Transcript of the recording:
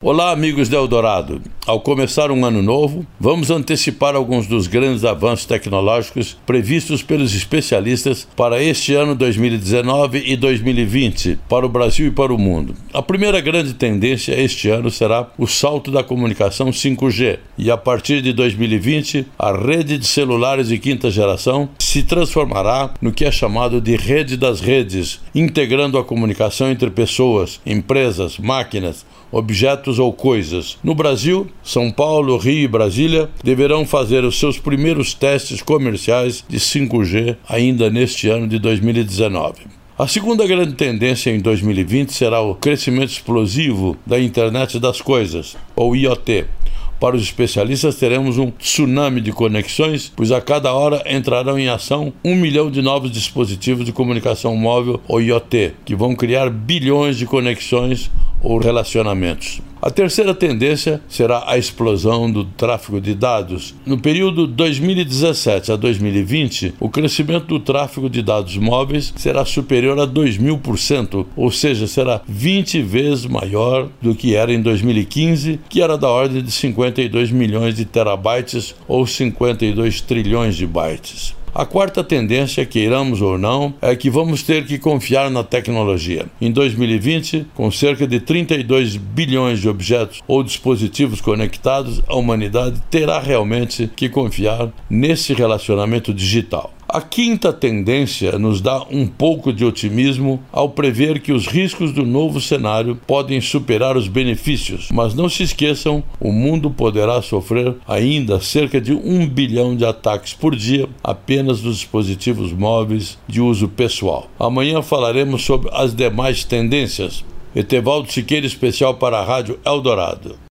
Olá, amigos de Eldorado. Ao começar um ano novo, vamos antecipar alguns dos grandes avanços tecnológicos previstos pelos especialistas para este ano 2019 e 2020, para o Brasil e para o mundo. A primeira grande tendência este ano será o salto da comunicação 5G, e a partir de 2020, a rede de celulares de quinta geração se transformará no que é chamado de rede das redes, integrando a comunicação entre pessoas, empresas, máquinas, objetos ou coisas. No Brasil, São Paulo, Rio e Brasília deverão fazer os seus primeiros testes comerciais de 5G ainda neste ano de 2019. A segunda grande tendência em 2020 será o crescimento explosivo da internet das coisas, ou IoT. Para os especialistas, teremos um tsunami de conexões, pois a cada hora entrarão em ação um milhão de novos dispositivos de comunicação móvel, ou IoT, que vão criar bilhões de conexões ou relacionamentos. A terceira tendência será a explosão do tráfego de dados. No período 2017 a 2020, o crescimento do tráfego de dados móveis será superior a 2.000%, ou seja, será 20 vezes maior do que era em 2015, que era da ordem de 52 milhões de terabytes ou 52 trilhões de bytes. A quarta tendência, queiramos ou não, é que vamos ter que confiar na tecnologia. Em 2020, com cerca de 32 bilhões de objetos ou dispositivos conectados, a humanidade terá realmente que confiar nesse relacionamento digital. A quinta tendência nos dá um pouco de otimismo ao prever que os riscos do novo cenário podem superar os benefícios, mas não se esqueçam: o mundo poderá sofrer ainda cerca de um bilhão de ataques por dia apenas dos dispositivos móveis de uso pessoal. Amanhã falaremos sobre as demais tendências. Etevaldo Siqueira, especial para a Rádio Eldorado.